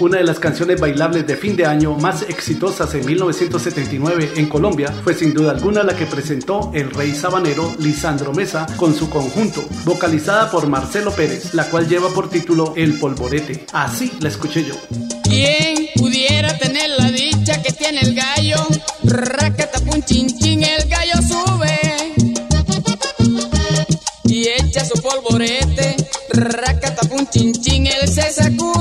Una de las canciones bailables de fin de año más exitosas en 1979 en Colombia fue sin duda alguna la que presentó el rey sabanero Lisandro Mesa con su conjunto, vocalizada por Marcelo Pérez, la cual lleva por título El Polvorete. Así la escuché yo. ¿Quién pudiera tener la dicha que tiene el gallo? Racatapun chin chin, el gallo sube y echa su polvorete. Racatapun chin chin, él se sacude.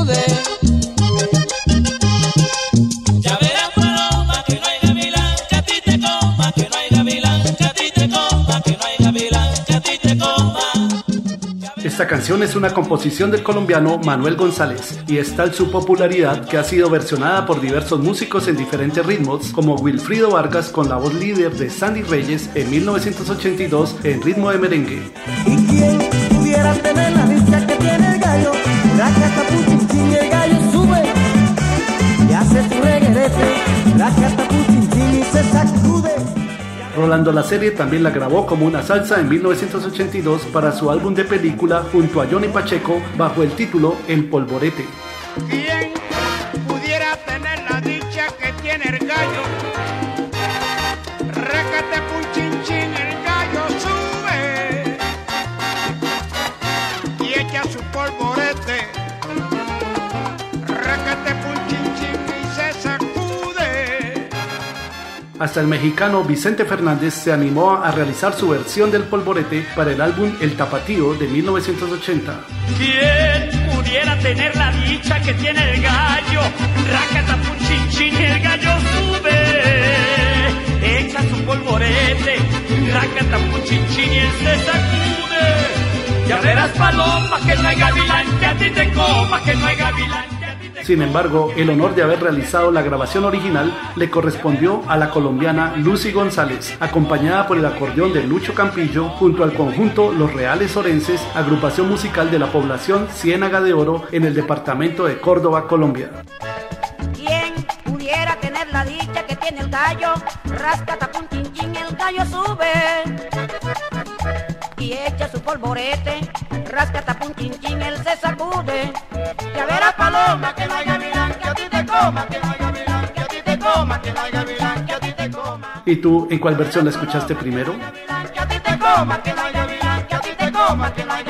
Esta canción es una composición del colombiano Manuel González y es tal su popularidad que ha sido versionada por diversos músicos en diferentes ritmos, como Wilfrido Vargas con la voz líder de Sandy Reyes en 1982 en ritmo de merengue. Rolando la serie también la grabó como una salsa en 1982 para su álbum de película junto a Johnny Pacheco bajo el título El Polvorete. Hasta el mexicano Vicente Fernández se animó a realizar su versión del polvorete para el álbum El Tapatío de 1980. ¿Quién pudiera tener la dicha que tiene el gallo? Racatapun chin chin, el gallo sube, echa su polvorete, racatapun chin chin y él se sacude. Ya verás paloma que no hay gavilán que a ti Sin embargo, el honor de haber realizado la grabación original le correspondió a la colombiana Lucy González, acompañada por el acordeón de Lucho Campillo, junto al conjunto Los Reales Orenses, agrupación musical de la población Ciénaga de Oro en el departamento de Córdoba, Colombia. ¿Quién pudiera tener la dicha que tiene el gallo? El gallo sube y echa su polvorete. Rascatapun chin chin, él se sacude. Ya verás paloma que no hay gavilán que a ti te coma, que no hay gavilán que a ti te coma, que no hay gavilán que a ti te coma. ¿Y tú en cuál versión la escuchaste primero? Que a ti te coma, que no hay gavilán que a ti te coma, que no hay